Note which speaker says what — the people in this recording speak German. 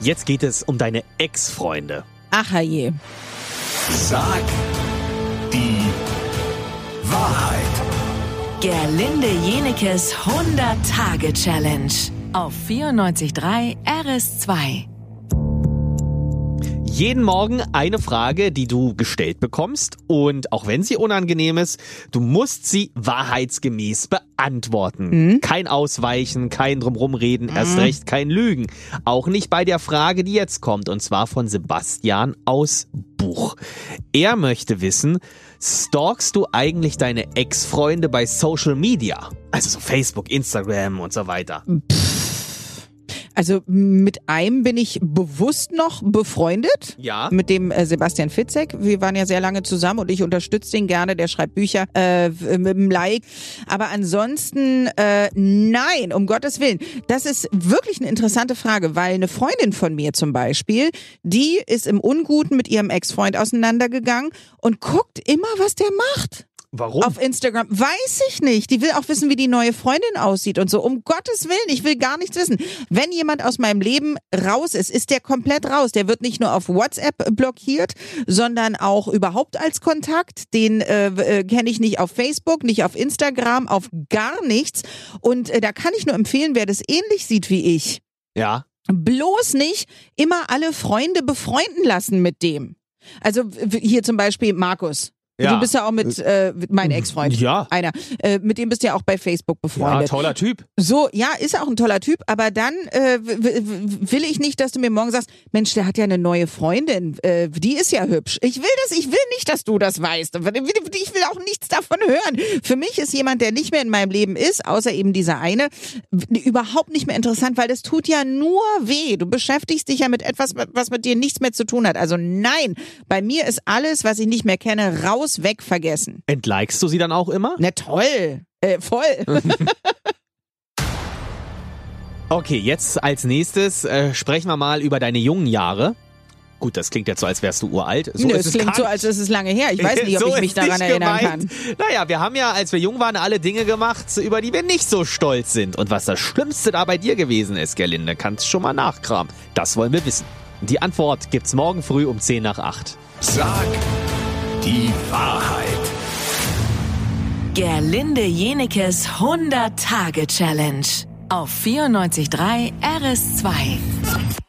Speaker 1: Jetzt geht es um deine Ex-Freunde.
Speaker 2: Ach je.
Speaker 3: Sag die Wahrheit.
Speaker 4: Gerlinde Jenekes 100-Tage-Challenge auf 94.3 RS2.
Speaker 1: Jeden Morgen eine Frage, die du gestellt bekommst und auch wenn sie unangenehm ist, du musst sie wahrheitsgemäß beantworten. Kein Ausweichen, kein drumrumreden, erst recht kein Lügen. Auch nicht bei der Frage, die jetzt kommt und zwar von Sebastian aus Buch. Er möchte wissen, stalkst du eigentlich deine Ex-Freunde bei Social Media? Also so Facebook, Instagram und so weiter.
Speaker 2: Also mit einem bin ich bewusst noch befreundet.
Speaker 1: Ja.
Speaker 2: Mit dem äh, Sebastian Fitzek. Wir waren ja sehr lange zusammen und ich unterstütze ihn gerne. Der schreibt Bücher äh, mit dem Like. Aber ansonsten, äh, nein, um Gottes Willen. Das ist wirklich eine interessante Frage, weil eine Freundin von mir zum Beispiel, die ist im Unguten mit ihrem Ex-Freund auseinandergegangen und guckt immer, was der macht.
Speaker 1: Warum?
Speaker 2: Auf Instagram. Weiß ich nicht. Die will auch wissen, wie die neue Freundin aussieht und so. Um Gottes Willen, ich will gar nichts wissen. Wenn jemand aus meinem Leben raus ist, ist der komplett raus. Der wird nicht nur auf WhatsApp blockiert, sondern auch überhaupt als Kontakt. Den äh, äh, kenne ich nicht auf Facebook, nicht auf Instagram, auf gar nichts. Und äh, da kann ich nur empfehlen, wer das ähnlich sieht wie ich.
Speaker 1: ja.
Speaker 2: Bloß nicht immer alle Freunde befreunden lassen mit dem. Also hier zum Beispiel Markus.
Speaker 1: Ja.
Speaker 2: Du bist ja auch mit, äh, mit mein Ex-Freund.
Speaker 1: Ja.
Speaker 2: Einer. Äh, mit dem bist du ja auch bei Facebook
Speaker 1: Ja,
Speaker 2: befreundet.
Speaker 1: toller Typ.
Speaker 2: so, ja, ist auch ein toller Typ, aber dann äh, will ich nicht, dass du mir morgen sagst, Mensch, der hat ja eine neue Freundin, äh, die ist ja hübsch. Ich will das, ich will nicht, dass du das weißt. Ich will auch nichts davon hören. Für mich ist jemand, der nicht mehr in meinem Leben ist, außer eben dieser eine, überhaupt nicht mehr interessant, weil das tut ja nur weh. Du beschäftigst dich ja mit etwas, was mit dir nichts mehr zu tun hat. Also nein, bei mir ist alles, was ich nicht mehr kenne, raus, weg, vergessen.
Speaker 1: Entlikest du sie dann auch immer?
Speaker 2: Na toll. Äh, voll.
Speaker 1: Okay, jetzt als nächstes äh, sprechen wir mal über deine jungen Jahre. Gut, das klingt jetzt so, als wärst du uralt. So
Speaker 2: Nö,
Speaker 1: ist
Speaker 2: es
Speaker 1: es
Speaker 2: klingt so, als ist es lange her. Ich weiß nicht, ob
Speaker 1: So
Speaker 2: ich mich daran erinnern
Speaker 1: gemeint.
Speaker 2: kann.
Speaker 1: Naja, wir haben ja, als wir jung waren, alle Dinge gemacht, über die wir nicht so stolz sind. Und was das Schlimmste da bei dir gewesen ist, Gerlinde, kannst schon mal nachkramen. Das wollen wir wissen. Die Antwort gibt's morgen früh um 10 nach 8.
Speaker 3: Sag die Wahrheit.
Speaker 4: Gerlinde Jenekes 100-Tage-Challenge auf 94.3 RS2.